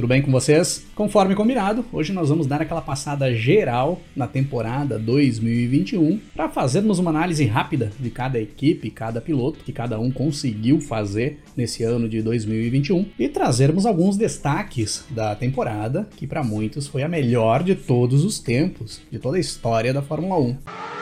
Tudo bem com vocês? Conforme combinado, hoje nós vamos dar aquela passada geral na temporada 2021 para fazermos uma análise rápida de cada equipe, cada piloto que cada um conseguiu fazer nesse ano de 2021 e trazermos alguns destaques da temporada que para muitos foi a melhor de todos os tempos, de toda a história da Fórmula 1.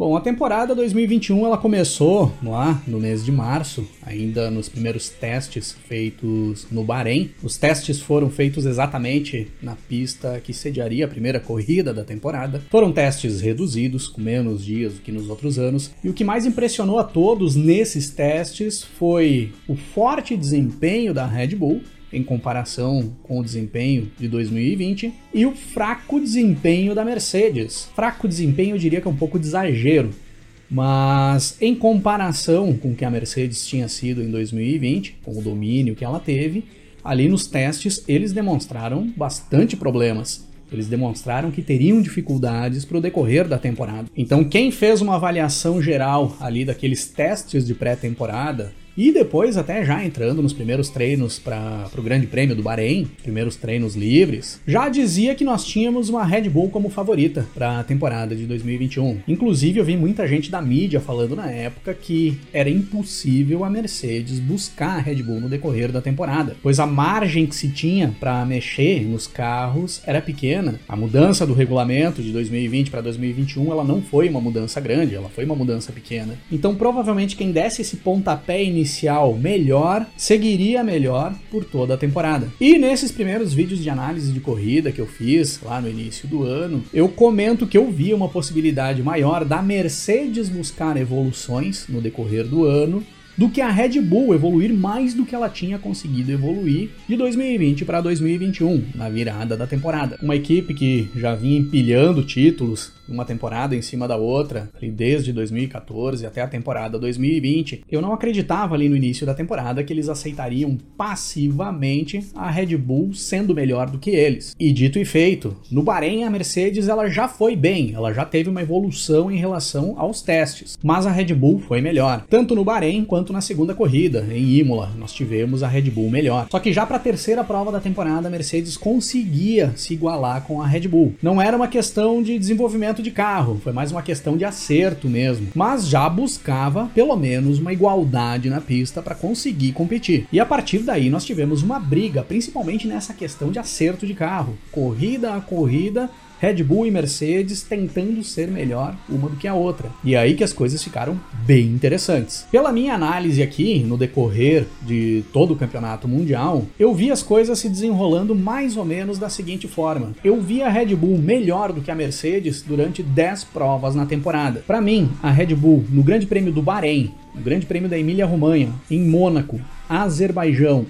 Bom, a temporada 2021 ela começou lá no mês de março, ainda nos primeiros testes feitos no Bahrein. Os testes foram feitos exatamente na pista que sediaria a primeira corrida da temporada. Foram testes reduzidos, com menos dias do que nos outros anos, e o que mais impressionou a todos nesses testes foi o forte desempenho da Red Bull em comparação com o desempenho de 2020 e o fraco desempenho da Mercedes. Fraco desempenho eu diria que é um pouco de exagero, mas em comparação com o que a Mercedes tinha sido em 2020, com o domínio que ela teve, ali nos testes eles demonstraram bastante problemas. Eles demonstraram que teriam dificuldades para o decorrer da temporada. Então, quem fez uma avaliação geral ali daqueles testes de pré-temporada e depois, até já entrando nos primeiros treinos para o Grande Prêmio do Bahrein, primeiros treinos livres, já dizia que nós tínhamos uma Red Bull como favorita para a temporada de 2021. Inclusive, eu vi muita gente da mídia falando na época que era impossível a Mercedes buscar a Red Bull no decorrer da temporada, pois a margem que se tinha para mexer nos carros era pequena. A mudança do regulamento de 2020 para 2021 ela não foi uma mudança grande, ela foi uma mudança pequena. Então, provavelmente quem desse esse pontapé inicial inicial melhor seguiria melhor por toda a temporada. E nesses primeiros vídeos de análise de corrida que eu fiz lá no início do ano, eu comento que eu via uma possibilidade maior da Mercedes buscar evoluções no decorrer do ano do que a Red Bull evoluir mais do que ela tinha conseguido evoluir de 2020 para 2021, na virada da temporada. Uma equipe que já vinha empilhando títulos uma temporada em cima da outra, ali desde 2014 até a temporada 2020, eu não acreditava ali no início da temporada que eles aceitariam passivamente a Red Bull sendo melhor do que eles. E dito e feito, no Bahrein a Mercedes ela já foi bem, ela já teve uma evolução em relação aos testes, mas a Red Bull foi melhor, tanto no Bahrein quanto na segunda corrida, em Imola, nós tivemos a Red Bull melhor. Só que já para a terceira prova da temporada a Mercedes conseguia se igualar com a Red Bull. Não era uma questão de desenvolvimento de carro, foi mais uma questão de acerto mesmo. Mas já buscava pelo menos uma igualdade na pista para conseguir competir. E a partir daí nós tivemos uma briga, principalmente nessa questão de acerto de carro. Corrida a corrida, Red Bull e Mercedes tentando ser melhor uma do que a outra. E aí que as coisas ficaram bem interessantes. Pela minha análise aqui, no decorrer de todo o campeonato mundial, eu vi as coisas se desenrolando mais ou menos da seguinte forma. Eu vi a Red Bull melhor do que a Mercedes durante 10 provas na temporada. Para mim, a Red Bull no Grande Prêmio do Bahrein, no Grande Prêmio da Emília-Romanha, em Mônaco, Azerbaijão,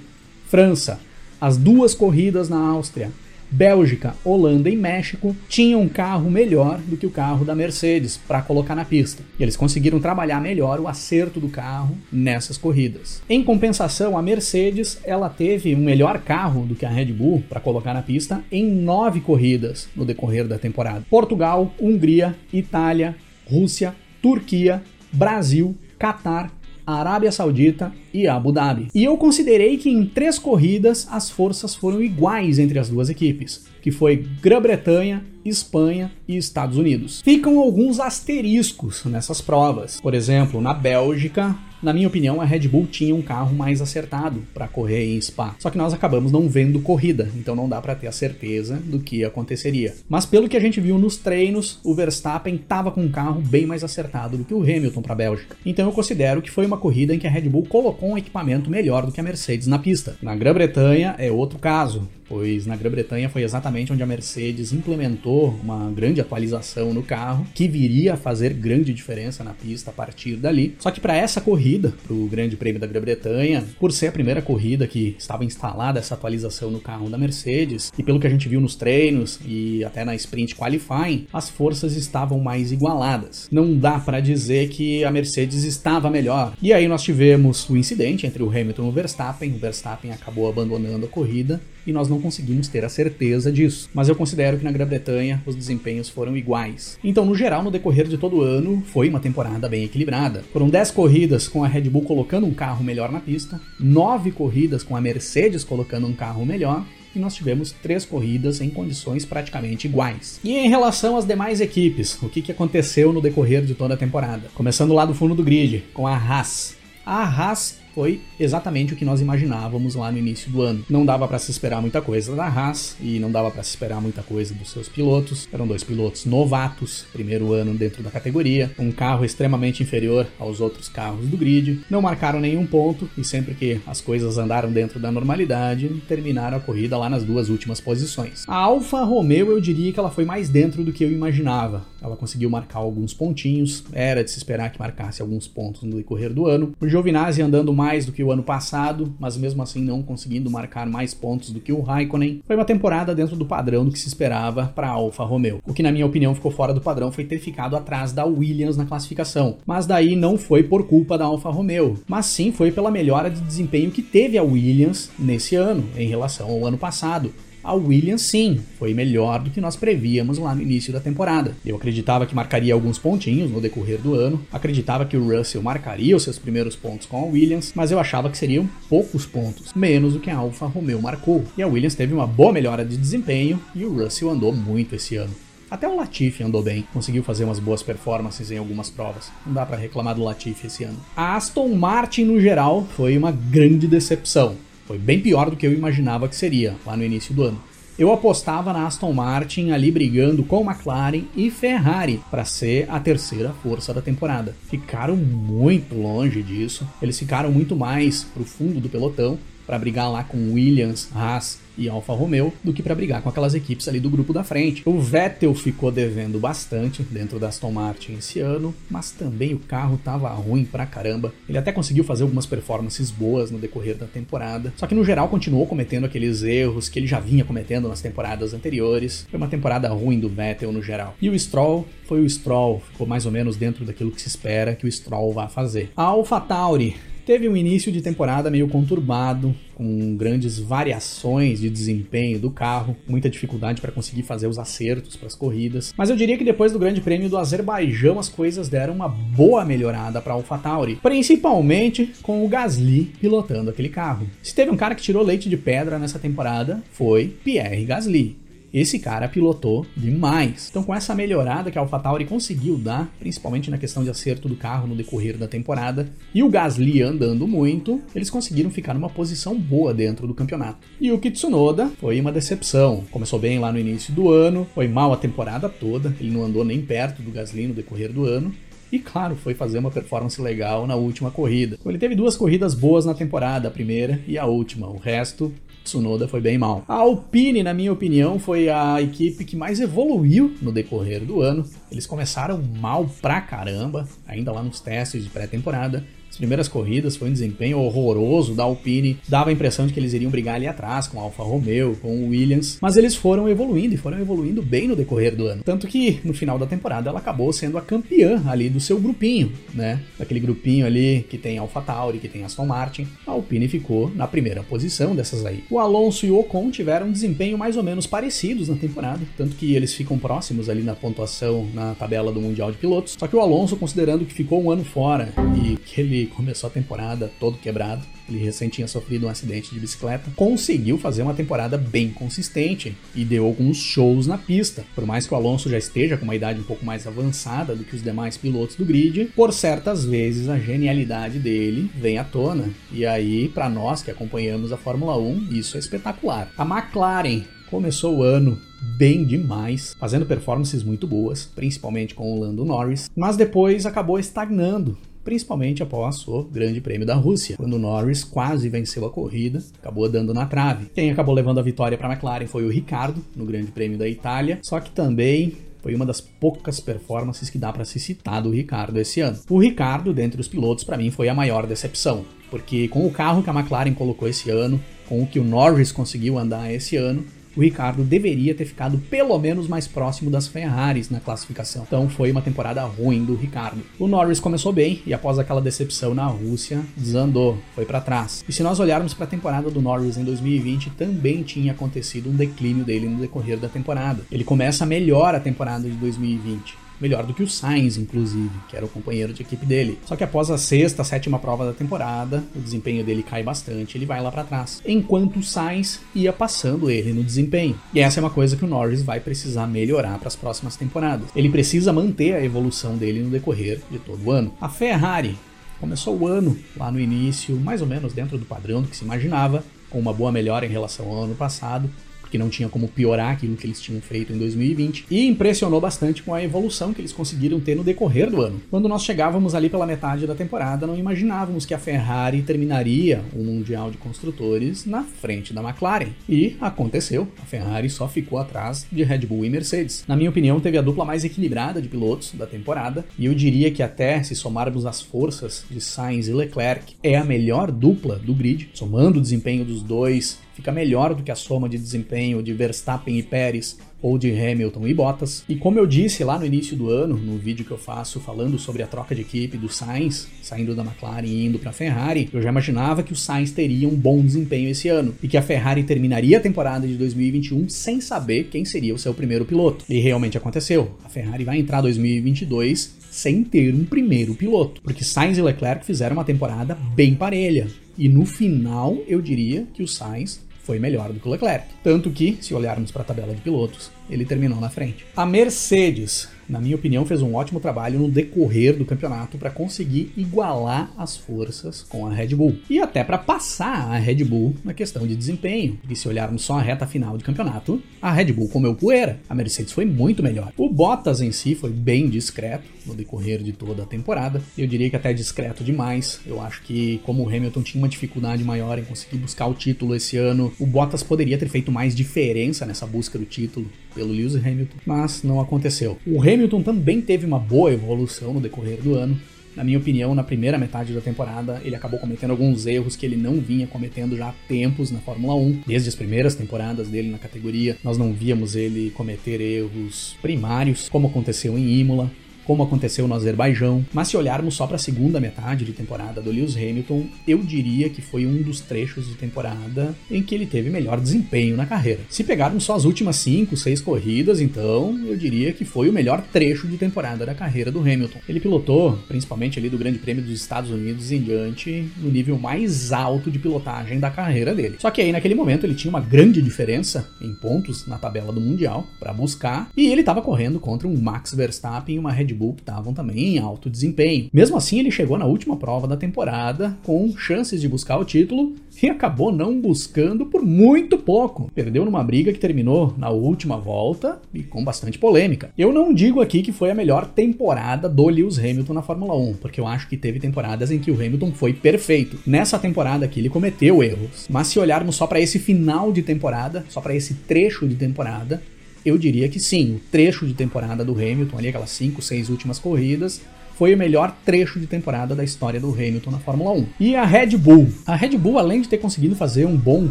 França, as duas corridas na Áustria, Bélgica, Holanda e México tinham um carro melhor do que o carro da Mercedes para colocar na pista. E eles conseguiram trabalhar melhor o acerto do carro nessas corridas. Em compensação, a Mercedes ela teve um melhor carro do que a Red Bull para colocar na pista em nove corridas no decorrer da temporada: Portugal, Hungria, Itália, Rússia, Turquia, Brasil, Catar Arábia Saudita e Abu Dhabi. E eu considerei que em três corridas as forças foram iguais entre as duas equipes, que foi Grã-Bretanha, Espanha e Estados Unidos. Ficam alguns asteriscos nessas provas. Por exemplo, na Bélgica, na minha opinião, a Red Bull tinha um carro mais acertado para correr em Spa. Só que nós acabamos não vendo corrida, então não dá para ter a certeza do que aconteceria. Mas pelo que a gente viu nos treinos, o Verstappen estava com um carro bem mais acertado do que o Hamilton para a Bélgica. Então eu considero que foi uma corrida em que a Red Bull colocou um equipamento melhor do que a Mercedes na pista. Na Grã-Bretanha é outro caso pois na Grã-Bretanha foi exatamente onde a Mercedes implementou uma grande atualização no carro que viria a fazer grande diferença na pista a partir dali. Só que para essa corrida corrida para o Grande Prêmio da Grã-Bretanha, por ser a primeira corrida que estava instalada essa atualização no carro da Mercedes, e pelo que a gente viu nos treinos e até na sprint qualifying, as forças estavam mais igualadas. Não dá para dizer que a Mercedes estava melhor. E aí nós tivemos o incidente entre o Hamilton e o Verstappen. O Verstappen acabou abandonando a corrida e nós não conseguimos ter a certeza disso. Mas eu considero que na Grã-Bretanha os desempenhos foram iguais. Então, no geral, no decorrer de todo o ano, foi uma temporada bem equilibrada. Foram 10 corridas com a Red Bull colocando um carro melhor na pista, 9 corridas com a Mercedes colocando um carro melhor e nós tivemos três corridas em condições praticamente iguais. E em relação às demais equipes, o que, que aconteceu no decorrer de toda a temporada? Começando lá do fundo do grid, com a Haas. A Haas foi exatamente o que nós imaginávamos lá no início do ano. Não dava para se esperar muita coisa da Haas e não dava para se esperar muita coisa dos seus pilotos. Eram dois pilotos novatos, primeiro ano dentro da categoria, um carro extremamente inferior aos outros carros do grid. Não marcaram nenhum ponto e sempre que as coisas andaram dentro da normalidade, terminaram a corrida lá nas duas últimas posições. A Alfa Romeo eu diria que ela foi mais dentro do que eu imaginava. Ela conseguiu marcar alguns pontinhos, era de se esperar que marcasse alguns pontos no decorrer do ano. O Giovinazzi andando mais do que o ano passado, mas mesmo assim não conseguindo marcar mais pontos do que o Raikkonen. Foi uma temporada dentro do padrão do que se esperava para a Alfa Romeo. O que na minha opinião ficou fora do padrão foi ter ficado atrás da Williams na classificação. Mas daí não foi por culpa da Alfa Romeo, mas sim foi pela melhora de desempenho que teve a Williams nesse ano em relação ao ano passado a Williams sim, foi melhor do que nós prevíamos lá no início da temporada. Eu acreditava que marcaria alguns pontinhos no decorrer do ano, acreditava que o Russell marcaria os seus primeiros pontos com a Williams, mas eu achava que seriam poucos pontos, menos do que a Alfa Romeo marcou. E a Williams teve uma boa melhora de desempenho e o Russell andou muito esse ano. Até o Latifi andou bem, conseguiu fazer umas boas performances em algumas provas. Não dá para reclamar do Latifi esse ano. A Aston Martin no geral foi uma grande decepção. Foi bem pior do que eu imaginava que seria lá no início do ano. Eu apostava na Aston Martin ali brigando com McLaren e Ferrari para ser a terceira força da temporada. Ficaram muito longe disso. Eles ficaram muito mais pro fundo do pelotão para brigar lá com Williams, Haas e Alfa Romeo do que para brigar com aquelas equipes ali do grupo da frente. O Vettel ficou devendo bastante dentro da Aston Martin esse ano, mas também o carro tava ruim pra caramba. Ele até conseguiu fazer algumas performances boas no decorrer da temporada, só que no geral continuou cometendo aqueles erros que ele já vinha cometendo nas temporadas anteriores. Foi uma temporada ruim do Vettel no geral. E o Stroll foi o Stroll, ficou mais ou menos dentro daquilo que se espera que o Stroll vá fazer. A AlphaTauri teve um início de temporada meio conturbado, com grandes variações de desempenho do carro, muita dificuldade para conseguir fazer os acertos para as corridas. Mas eu diria que depois do Grande Prêmio do Azerbaijão as coisas deram uma boa melhorada para AlphaTauri, principalmente com o Gasly pilotando aquele carro. Se teve um cara que tirou leite de pedra nessa temporada, foi Pierre Gasly. Esse cara pilotou demais. Então, com essa melhorada que a AlphaTauri conseguiu dar, principalmente na questão de acerto do carro no decorrer da temporada, e o Gasly andando muito, eles conseguiram ficar numa posição boa dentro do campeonato. E o Kitsunoda foi uma decepção. Começou bem lá no início do ano, foi mal a temporada toda, ele não andou nem perto do Gasly no decorrer do ano. E claro, foi fazer uma performance legal na última corrida. Ele teve duas corridas boas na temporada, a primeira e a última. O resto Tsunoda foi bem mal. A Alpine, na minha opinião, foi a equipe que mais evoluiu no decorrer do ano. Eles começaram mal pra caramba, ainda lá nos testes de pré-temporada, primeiras corridas foi um desempenho horroroso da Alpine, dava a impressão de que eles iriam brigar ali atrás com a Alfa Romeo, com o Williams, mas eles foram evoluindo e foram evoluindo bem no decorrer do ano. Tanto que no final da temporada ela acabou sendo a campeã ali do seu grupinho, né? Daquele grupinho ali que tem Alfa Tauri, que tem Aston Martin. A Alpine ficou na primeira posição dessas aí. O Alonso e o Ocon tiveram um desempenho mais ou menos parecidos na temporada, tanto que eles ficam próximos ali na pontuação na tabela do Mundial de Pilotos. Só que o Alonso, considerando que ficou um ano fora e que ele começou a temporada todo quebrado, ele recém tinha sofrido um acidente de bicicleta, conseguiu fazer uma temporada bem consistente e deu alguns shows na pista. Por mais que o Alonso já esteja com uma idade um pouco mais avançada do que os demais pilotos do grid, por certas vezes a genialidade dele vem à tona. E aí, para nós que acompanhamos a Fórmula 1, isso é espetacular. A McLaren começou o ano bem demais, fazendo performances muito boas, principalmente com o Lando Norris, mas depois acabou estagnando principalmente após o Grande Prêmio da Rússia, quando Norris quase venceu a corrida, acabou dando na trave. Quem acabou levando a vitória para a McLaren foi o Ricardo, no Grande Prêmio da Itália, só que também foi uma das poucas performances que dá para se citar do Ricardo esse ano. O Ricardo, dentre os pilotos, para mim foi a maior decepção, porque com o carro que a McLaren colocou esse ano, com o que o Norris conseguiu andar esse ano, o Ricardo deveria ter ficado pelo menos mais próximo das Ferraris na classificação. Então foi uma temporada ruim do Ricardo. O Norris começou bem e após aquela decepção na Rússia, desandou, foi para trás. E se nós olharmos para a temporada do Norris em 2020, também tinha acontecido um declínio dele no decorrer da temporada. Ele começa melhor a temporada de 2020 melhor do que o Sainz, inclusive, que era o companheiro de equipe dele. Só que após a sexta, sétima prova da temporada, o desempenho dele cai bastante, ele vai lá para trás. Enquanto o Sainz ia passando ele no desempenho. E essa é uma coisa que o Norris vai precisar melhorar para as próximas temporadas. Ele precisa manter a evolução dele no decorrer de todo o ano. A Ferrari começou o ano lá no início, mais ou menos dentro do padrão do que se imaginava, com uma boa melhora em relação ao ano passado, porque não tinha como piorar aquilo que eles tinham feito em 2020, e impressionou bastante com a evolução que eles conseguiram ter no decorrer do ano. Quando nós chegávamos ali pela metade da temporada, não imaginávamos que a Ferrari terminaria o Mundial de Construtores na frente da McLaren. E aconteceu, a Ferrari só ficou atrás de Red Bull e Mercedes. Na minha opinião, teve a dupla mais equilibrada de pilotos da temporada, e eu diria que até se somarmos as forças de Sainz e Leclerc, é a melhor dupla do grid, somando o desempenho dos dois fica melhor do que a soma de desempenho de Verstappen e Pérez ou de Hamilton e Bottas. E como eu disse lá no início do ano, no vídeo que eu faço falando sobre a troca de equipe do Sainz, saindo da McLaren e indo para a Ferrari, eu já imaginava que o Sainz teria um bom desempenho esse ano e que a Ferrari terminaria a temporada de 2021 sem saber quem seria o seu primeiro piloto. E realmente aconteceu. A Ferrari vai entrar 2022 sem ter um primeiro piloto, porque Sainz e Leclerc fizeram uma temporada bem parelha. E no final, eu diria que o Sainz foi melhor do que o Leclerc. Tanto que, se olharmos para a tabela de pilotos, ele terminou na frente. A Mercedes na minha opinião, fez um ótimo trabalho no decorrer do campeonato para conseguir igualar as forças com a Red Bull. E até para passar a Red Bull na questão de desempenho. E se olharmos só a reta final de campeonato, a Red Bull comeu poeira. A Mercedes foi muito melhor. O Bottas em si foi bem discreto no decorrer de toda a temporada. Eu diria que até discreto demais. Eu acho que como o Hamilton tinha uma dificuldade maior em conseguir buscar o título esse ano, o Bottas poderia ter feito mais diferença nessa busca do título pelo Lewis Hamilton, mas não aconteceu. O Hamilton também teve uma boa evolução no decorrer do ano. Na minha opinião, na primeira metade da temporada, ele acabou cometendo alguns erros que ele não vinha cometendo já há tempos na Fórmula 1. Desde as primeiras temporadas dele na categoria, nós não víamos ele cometer erros primários, como aconteceu em Imola como aconteceu no Azerbaijão. Mas se olharmos só para a segunda metade de temporada do Lewis Hamilton, eu diria que foi um dos trechos de temporada em que ele teve melhor desempenho na carreira. Se pegarmos só as últimas 5, 6 corridas, então eu diria que foi o melhor trecho de temporada da carreira do Hamilton. Ele pilotou, principalmente ali do Grande Prêmio dos Estados Unidos em diante, no nível mais alto de pilotagem da carreira dele. Só que aí naquele momento ele tinha uma grande diferença em pontos na tabela do Mundial para buscar e ele estava correndo contra um Max Verstappen e uma Red Bull Bull estavam também em alto desempenho. Mesmo assim, ele chegou na última prova da temporada com chances de buscar o título e acabou não buscando por muito pouco. Perdeu numa briga que terminou na última volta e com bastante polêmica. Eu não digo aqui que foi a melhor temporada do Lewis Hamilton na Fórmula 1, porque eu acho que teve temporadas em que o Hamilton foi perfeito. Nessa temporada aqui ele cometeu erros, mas se olharmos só para esse final de temporada, só para esse trecho de temporada, eu diria que sim, o trecho de temporada do Hamilton, ali aquelas 5, 6 últimas corridas, foi o melhor trecho de temporada da história do Hamilton na Fórmula 1. E a Red Bull? A Red Bull, além de ter conseguido fazer um bom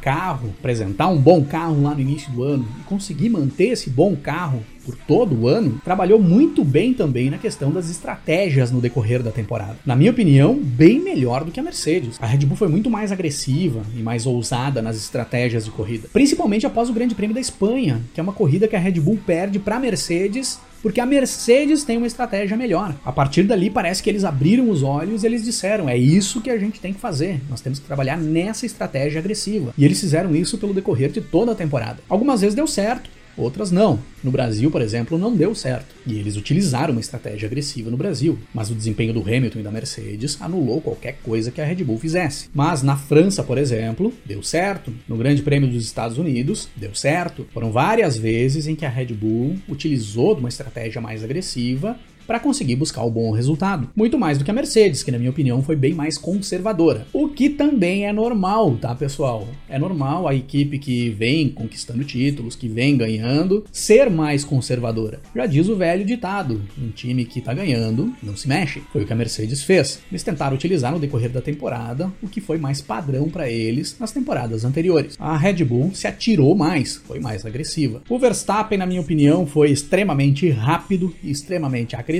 carro, apresentar um bom carro lá no início do ano e conseguir manter esse bom carro por todo o ano, trabalhou muito bem também na questão das estratégias no decorrer da temporada. Na minha opinião, bem melhor do que a Mercedes. A Red Bull foi muito mais agressiva e mais ousada nas estratégias de corrida, principalmente após o Grande Prêmio da Espanha, que é uma corrida que a Red Bull perde para a Mercedes porque a Mercedes tem uma estratégia melhor. A partir dali parece que eles abriram os olhos e eles disseram: é isso que a gente tem que fazer. Nós temos que trabalhar nessa estratégia agressiva. E eles fizeram isso pelo decorrer de toda a temporada. Algumas vezes deu certo, outras não. No Brasil, por exemplo, não deu certo. E eles utilizaram uma estratégia agressiva no Brasil, mas o desempenho do Hamilton e da Mercedes anulou qualquer coisa que a Red Bull fizesse. Mas na França, por exemplo, deu certo. No Grande Prêmio dos Estados Unidos, deu certo. Foram várias vezes em que a Red Bull utilizou uma estratégia mais agressiva para conseguir buscar o bom resultado. Muito mais do que a Mercedes, que na minha opinião foi bem mais conservadora. O que também é normal, tá, pessoal? É normal a equipe que vem conquistando títulos, que vem ganhando, ser mais conservadora. Já diz o velho ditado: um time que tá ganhando não se mexe. Foi o que a Mercedes fez. Eles tentaram utilizar no decorrer da temporada o que foi mais padrão para eles nas temporadas anteriores. A Red Bull se atirou mais, foi mais agressiva. O Verstappen, na minha opinião, foi extremamente rápido e extremamente agressivo,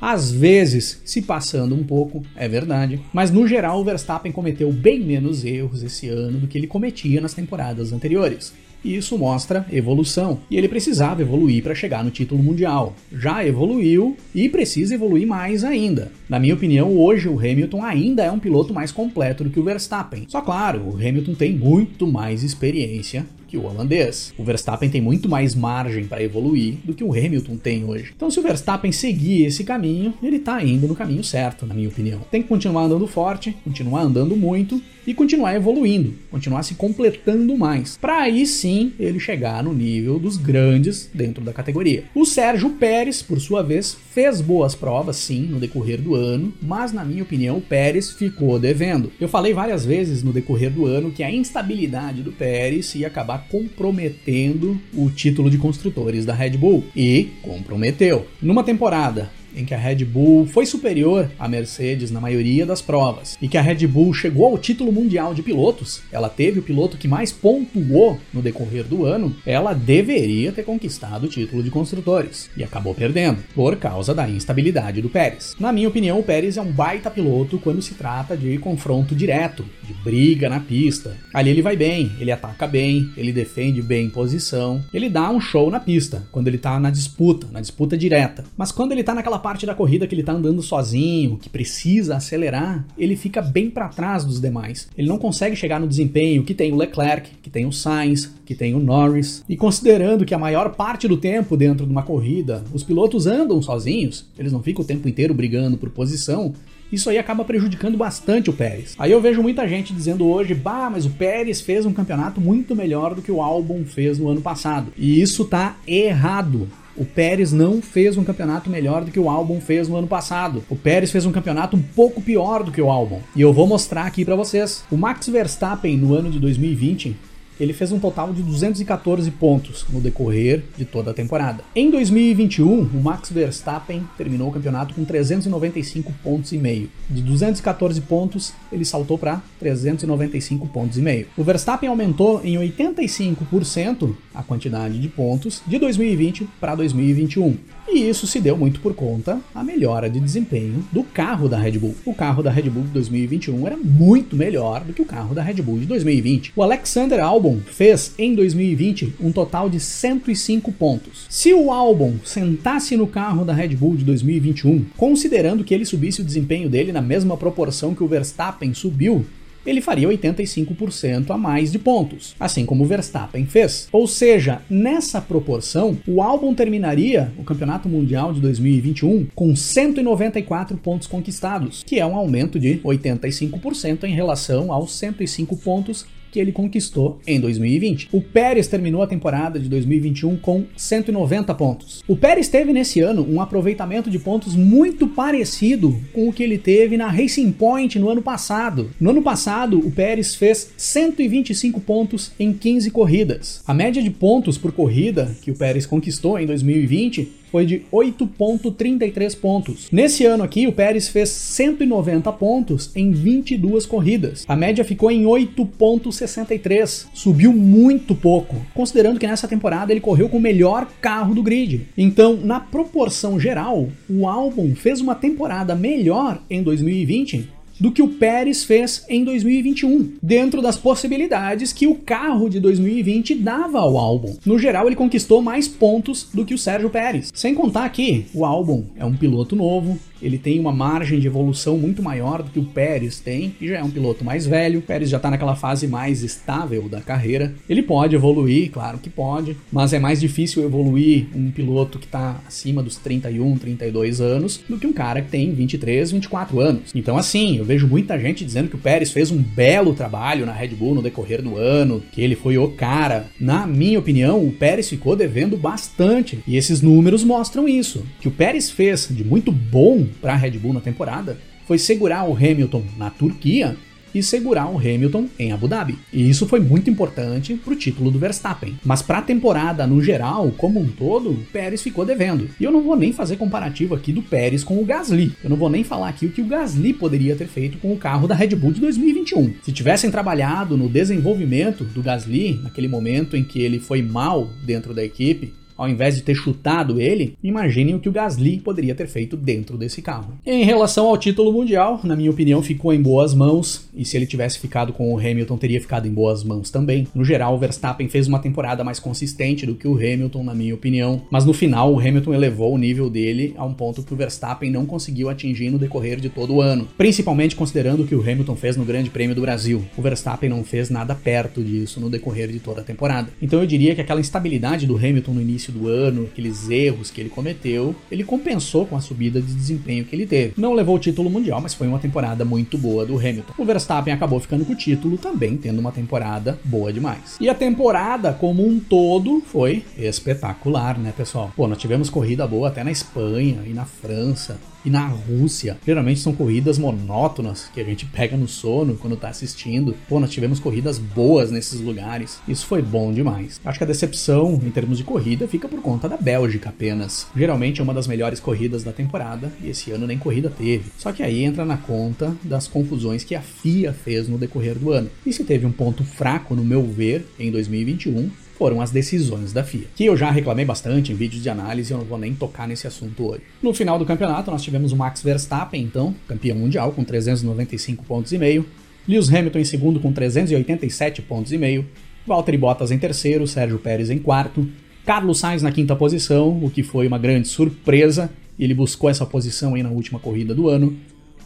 às vezes se passando um pouco, é verdade, mas no geral o Verstappen cometeu bem menos erros esse ano do que ele cometia nas temporadas anteriores e isso mostra evolução. E ele precisava evoluir para chegar no título mundial. Já evoluiu e precisa evoluir mais ainda. Na minha opinião, hoje o Hamilton ainda é um piloto mais completo do que o Verstappen. Só claro, o Hamilton tem muito mais experiência que o holandês. O Verstappen tem muito mais margem para evoluir do que o Hamilton tem hoje. Então, se o Verstappen seguir esse caminho, ele está indo no caminho certo, na minha opinião. Tem que continuar andando forte, continuar andando muito e continuar evoluindo, continuar se completando mais, para aí sim ele chegar no nível dos grandes dentro da categoria. O Sérgio Pérez, por sua vez, fez boas provas sim no decorrer do ano, mas na minha opinião o Pérez ficou devendo. Eu falei várias vezes no decorrer do ano que a instabilidade do Pérez ia acabar comprometendo o título de construtores da Red Bull. E comprometeu. Numa temporada em que a Red Bull foi superior à Mercedes na maioria das provas e que a Red Bull chegou ao título mundial de pilotos, ela teve o piloto que mais pontuou no decorrer do ano, ela deveria ter conquistado o título de construtores e acabou perdendo por causa da instabilidade do Pérez. Na minha opinião, o Pérez é um baita piloto quando se trata de confronto direto, de briga na pista. Ali ele vai bem, ele ataca bem, ele defende bem posição, ele dá um show na pista quando ele tá na disputa, na disputa direta. Mas quando ele tá naquela parte da corrida que ele tá andando sozinho, que precisa acelerar, ele fica bem para trás dos demais. Ele não consegue chegar no desempenho que tem o Leclerc, que tem o Sainz, que tem o Norris. E considerando que a maior parte do tempo dentro de uma corrida os pilotos andam sozinhos, eles não ficam o tempo inteiro brigando por posição, isso aí acaba prejudicando bastante o Pérez. Aí eu vejo muita gente dizendo hoje, bah, mas o Pérez fez um campeonato muito melhor do que o Albon fez no ano passado. E isso tá errado. O Pérez não fez um campeonato melhor do que o Albon fez no ano passado. O Pérez fez um campeonato um pouco pior do que o Albon. E eu vou mostrar aqui para vocês. O Max Verstappen no ano de 2020 ele fez um total de 214 pontos no decorrer de toda a temporada. Em 2021, o Max Verstappen terminou o campeonato com 395 pontos e meio. De 214 pontos, ele saltou para 395 pontos e meio. O Verstappen aumentou em 85% a quantidade de pontos de 2020 para 2021. E isso se deu muito por conta da melhora de desempenho do carro da Red Bull. O carro da Red Bull de 2021 era muito melhor do que o carro da Red Bull de 2020. O Alexander Albon fez em 2020 um total de 105 pontos. Se o Albon sentasse no carro da Red Bull de 2021, considerando que ele subisse o desempenho dele na mesma proporção que o Verstappen subiu, ele faria 85% a mais de pontos, assim como o Verstappen fez. Ou seja, nessa proporção, o álbum terminaria o Campeonato Mundial de 2021 com 194 pontos conquistados, que é um aumento de 85% em relação aos 105 pontos que ele conquistou em 2020. O Pérez terminou a temporada de 2021 com 190 pontos. O Pérez teve nesse ano um aproveitamento de pontos muito parecido com o que ele teve na Racing Point no ano passado. No ano passado, o Pérez fez 125 pontos em 15 corridas. A média de pontos por corrida que o Pérez conquistou em 2020 foi de 8,33 pontos. Nesse ano aqui, o Pérez fez 190 pontos em 22 corridas. A média ficou em 8,63. Subiu muito pouco, considerando que nessa temporada ele correu com o melhor carro do grid. Então, na proporção geral, o álbum fez uma temporada melhor em 2020 do que o Pérez fez em 2021, dentro das possibilidades que o carro de 2020 dava ao álbum. No geral, ele conquistou mais pontos do que o Sérgio Pérez. Sem contar que o álbum é um piloto novo, ele tem uma margem de evolução muito maior do que o Pérez tem, e já é um piloto mais velho. O Pérez já está naquela fase mais estável da carreira. Ele pode evoluir, claro que pode, mas é mais difícil evoluir um piloto que está acima dos 31, 32 anos do que um cara que tem 23, 24 anos. Então, assim, eu vejo muita gente dizendo que o Pérez fez um belo trabalho na Red Bull no decorrer do ano, que ele foi o cara. Na minha opinião, o Pérez ficou devendo bastante. E esses números mostram isso. Que o Pérez fez de muito bom para a Red Bull na temporada foi segurar o Hamilton na Turquia e segurar o Hamilton em Abu Dhabi. E isso foi muito importante para o título do Verstappen. Mas para a temporada no geral, como um todo, o Pérez ficou devendo. E eu não vou nem fazer comparativo aqui do Pérez com o Gasly. Eu não vou nem falar aqui o que o Gasly poderia ter feito com o carro da Red Bull de 2021. Se tivessem trabalhado no desenvolvimento do Gasly, naquele momento em que ele foi mal dentro da equipe, ao invés de ter chutado ele, imaginem o que o Gasly poderia ter feito dentro desse carro. Em relação ao título mundial, na minha opinião, ficou em boas mãos, e se ele tivesse ficado com o Hamilton, teria ficado em boas mãos também. No geral, o Verstappen fez uma temporada mais consistente do que o Hamilton, na minha opinião, mas no final o Hamilton elevou o nível dele a um ponto que o Verstappen não conseguiu atingir no decorrer de todo o ano, principalmente considerando o que o Hamilton fez no Grande Prêmio do Brasil. O Verstappen não fez nada perto disso no decorrer de toda a temporada. Então eu diria que aquela instabilidade do Hamilton no início do ano, aqueles erros que ele cometeu, ele compensou com a subida de desempenho que ele teve. Não levou o título mundial, mas foi uma temporada muito boa do Hamilton. O Verstappen acabou ficando com o título, também tendo uma temporada boa demais. E a temporada como um todo foi espetacular, né, pessoal? Pô, nós tivemos corrida boa até na Espanha e na França e na Rússia. Geralmente são corridas monótonas que a gente pega no sono quando tá assistindo. Pô, nós tivemos corridas boas nesses lugares. Isso foi bom demais. Acho que a decepção em termos de corrida fica por conta da Bélgica apenas. Geralmente é uma das melhores corridas da temporada e esse ano nem corrida teve. Só que aí entra na conta das confusões que a FIA fez no decorrer do ano. E se teve um ponto fraco, no meu ver, em 2021, foram as decisões da FIA, que eu já reclamei bastante em vídeos de análise e eu não vou nem tocar nesse assunto hoje. No final do campeonato, nós tivemos o Max Verstappen, então, campeão mundial, com 395 pontos e meio, Lewis Hamilton em segundo com 387 pontos e meio, Valtteri Bottas em terceiro, Sérgio Pérez em quarto, Carlos Sainz na quinta posição, o que foi uma grande surpresa, ele buscou essa posição aí na última corrida do ano,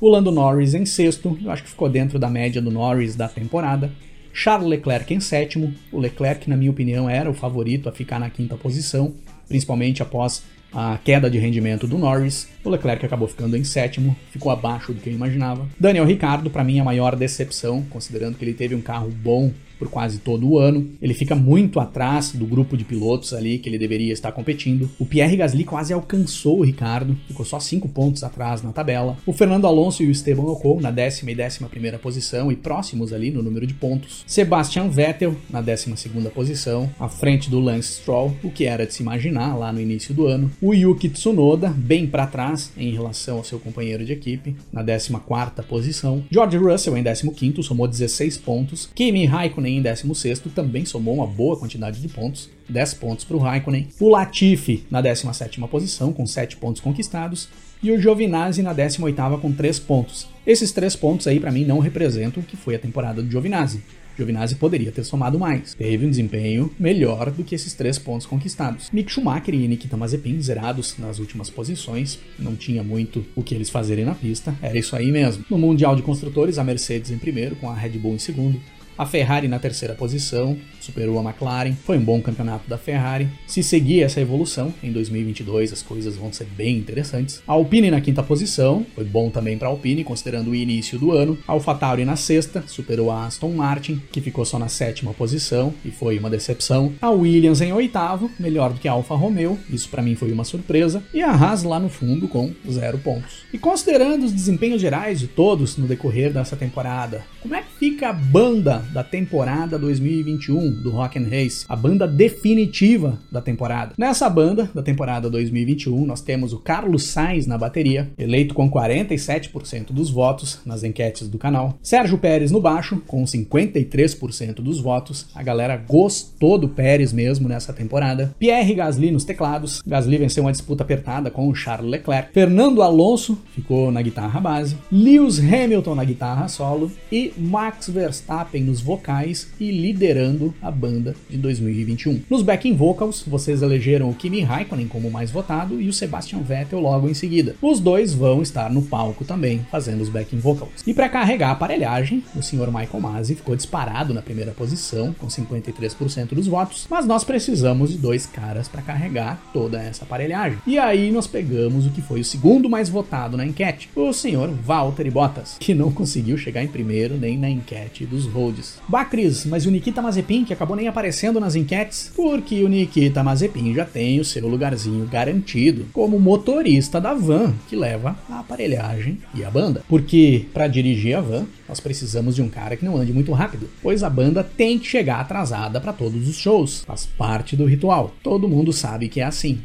o Lando Norris em sexto, eu acho que ficou dentro da média do Norris da temporada, Charles Leclerc em sétimo. O Leclerc, na minha opinião, era o favorito a ficar na quinta posição, principalmente após a queda de rendimento do Norris. O Leclerc acabou ficando em sétimo, ficou abaixo do que eu imaginava. Daniel Ricciardo, para mim, a maior decepção, considerando que ele teve um carro bom por quase todo o ano. Ele fica muito atrás do grupo de pilotos ali que ele deveria estar competindo. O Pierre Gasly quase alcançou o Ricardo, ficou só 5 pontos atrás na tabela. O Fernando Alonso e o Esteban Ocon na décima e décima primeira posição e próximos ali no número de pontos. Sebastian Vettel na décima segunda posição, à frente do Lance Stroll, o que era de se imaginar lá no início do ano. O Yuki Tsunoda bem para trás em relação ao seu companheiro de equipe, na décima quarta posição. George Russell em décimo quinto, somou 16 pontos. Kimi Raikkonen Raikkonen em 16 também somou uma boa quantidade de pontos, 10 pontos para o Raikkonen. O Latifi na 17 posição, com 7 pontos conquistados. E o Giovinazzi na 18 com 3 pontos. Esses 3 pontos aí para mim não representam o que foi a temporada do Giovinazzi. Giovinazzi poderia ter somado mais. Teve um desempenho melhor do que esses três pontos conquistados. Mick Schumacher e Nikita Mazepin zerados nas últimas posições. Não tinha muito o que eles fazerem na pista. Era isso aí mesmo. No Mundial de Construtores, a Mercedes em primeiro, com a Red Bull em segundo. A Ferrari na terceira posição, superou a McLaren, foi um bom campeonato da Ferrari. Se seguir essa evolução, em 2022 as coisas vão ser bem interessantes. A Alpine na quinta posição, foi bom também para a Alpine, considerando o início do ano. A AlphaTauri na sexta, superou a Aston Martin, que ficou só na sétima posição e foi uma decepção. A Williams em oitavo, melhor do que a Alfa Romeo, isso para mim foi uma surpresa. E a Haas lá no fundo com zero pontos. E considerando os desempenhos gerais de todos no decorrer dessa temporada, como é que fica a banda da temporada 2021 do Rock and Race, a banda definitiva da temporada. Nessa banda da temporada 2021, nós temos o Carlos Sainz na bateria, eleito com 47% dos votos nas enquetes do canal. Sérgio Pérez no baixo, com 53% dos votos. A galera gostou do Pérez mesmo nessa temporada. Pierre Gasly nos teclados. Gasly venceu uma disputa apertada com o Charles Leclerc. Fernando Alonso ficou na guitarra base. Lewis Hamilton na guitarra solo. E Max Verstappen nos trabalhos vocais e liderando a banda de 2021. Nos backing vocals, vocês elegeram o Kimi Raikkonen como mais votado e o Sebastian Vettel logo em seguida. Os dois vão estar no palco também, fazendo os backing vocals. E para carregar a aparelhagem, o Sr. Michael Masi ficou disparado na primeira posição, com 53% dos votos, mas nós precisamos de dois caras para carregar toda essa aparelhagem. E aí nós pegamos o que foi o segundo mais votado na enquete, o Sr. Valtteri Bottas, que não conseguiu chegar em primeiro nem na enquete dos roads. Bacris, mas o Nikita Mazepin, que acabou nem aparecendo nas enquetes, porque o Nikita Mazepin já tem o seu lugarzinho garantido como motorista da van que leva a aparelhagem e a banda. Porque para dirigir a van, nós precisamos de um cara que não ande muito rápido, pois a banda tem que chegar atrasada para todos os shows, faz parte do ritual. Todo mundo sabe que é assim.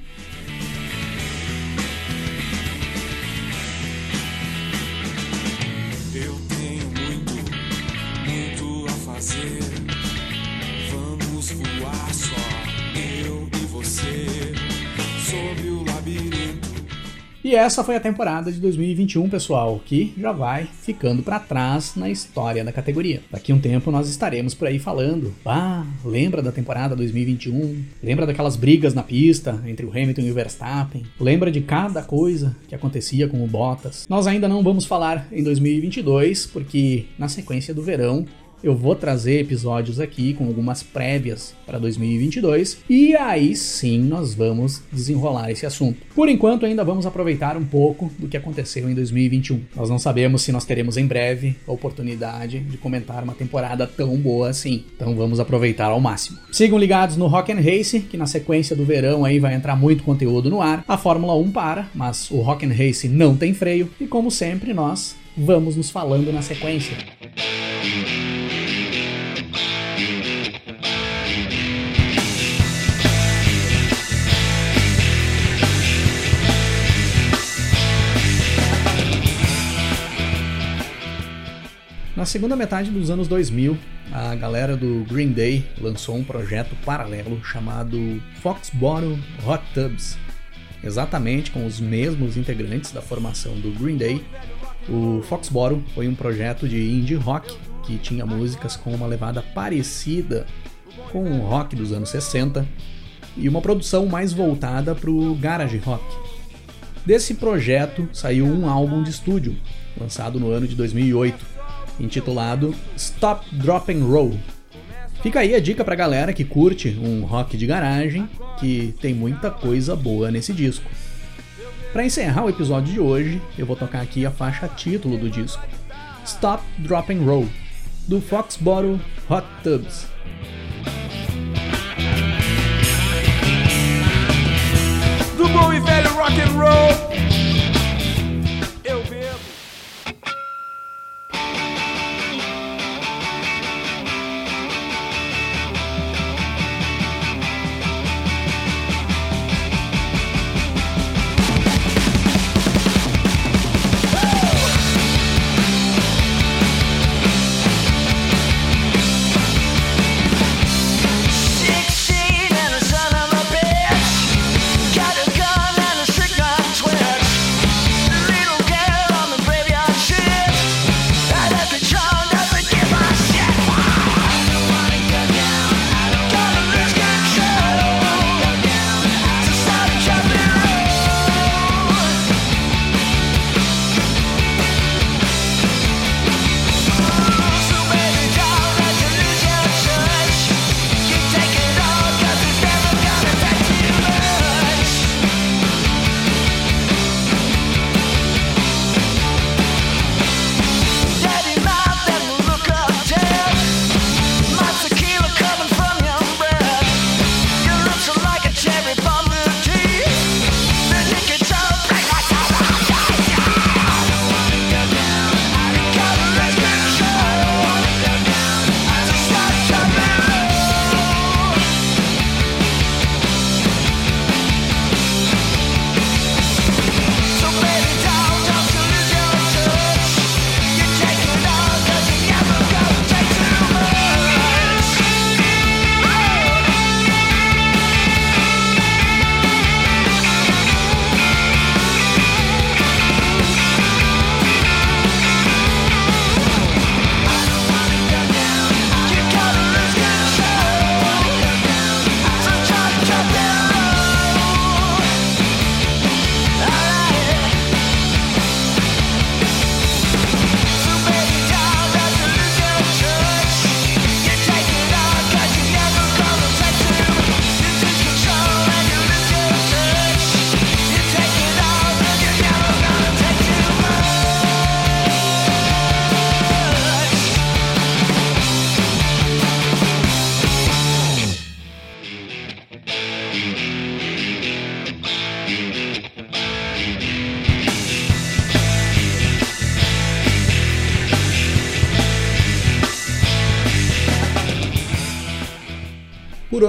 E essa foi a temporada de 2021, pessoal, que já vai ficando para trás na história da categoria. Daqui um tempo nós estaremos por aí falando. Ah, lembra da temporada 2021? Lembra daquelas brigas na pista entre o Hamilton e o Verstappen? Lembra de cada coisa que acontecia com o Bottas? Nós ainda não vamos falar em 2022, porque na sequência do verão eu vou trazer episódios aqui com algumas prévias para 2022 e aí sim nós vamos desenrolar esse assunto. Por enquanto, ainda vamos aproveitar um pouco do que aconteceu em 2021. Nós não sabemos se nós teremos em breve a oportunidade de comentar uma temporada tão boa assim, então vamos aproveitar ao máximo. Sigam ligados no Rock and Race, que na sequência do verão aí vai entrar muito conteúdo no ar. A Fórmula 1 para, mas o Rock and Race não tem freio e como sempre nós vamos nos falando na sequência. Na segunda metade dos anos 2000, a galera do Green Day lançou um projeto paralelo chamado Foxboro Hot Tubs, exatamente com os mesmos integrantes da formação do Green Day. O Foxboro foi um projeto de indie rock que tinha músicas com uma levada parecida com o rock dos anos 60 e uma produção mais voltada para o garage rock. Desse projeto saiu um álbum de estúdio, lançado no ano de 2008, intitulado Stop Drop and Roll. Fica aí a dica pra galera que curte um rock de garagem, que tem muita coisa boa nesse disco. Para encerrar o episódio de hoje, eu vou tocar aqui a faixa título do disco, Stop Drop and Roll, do Foxboro Hot Tubs. Do bom e velho rock and roll.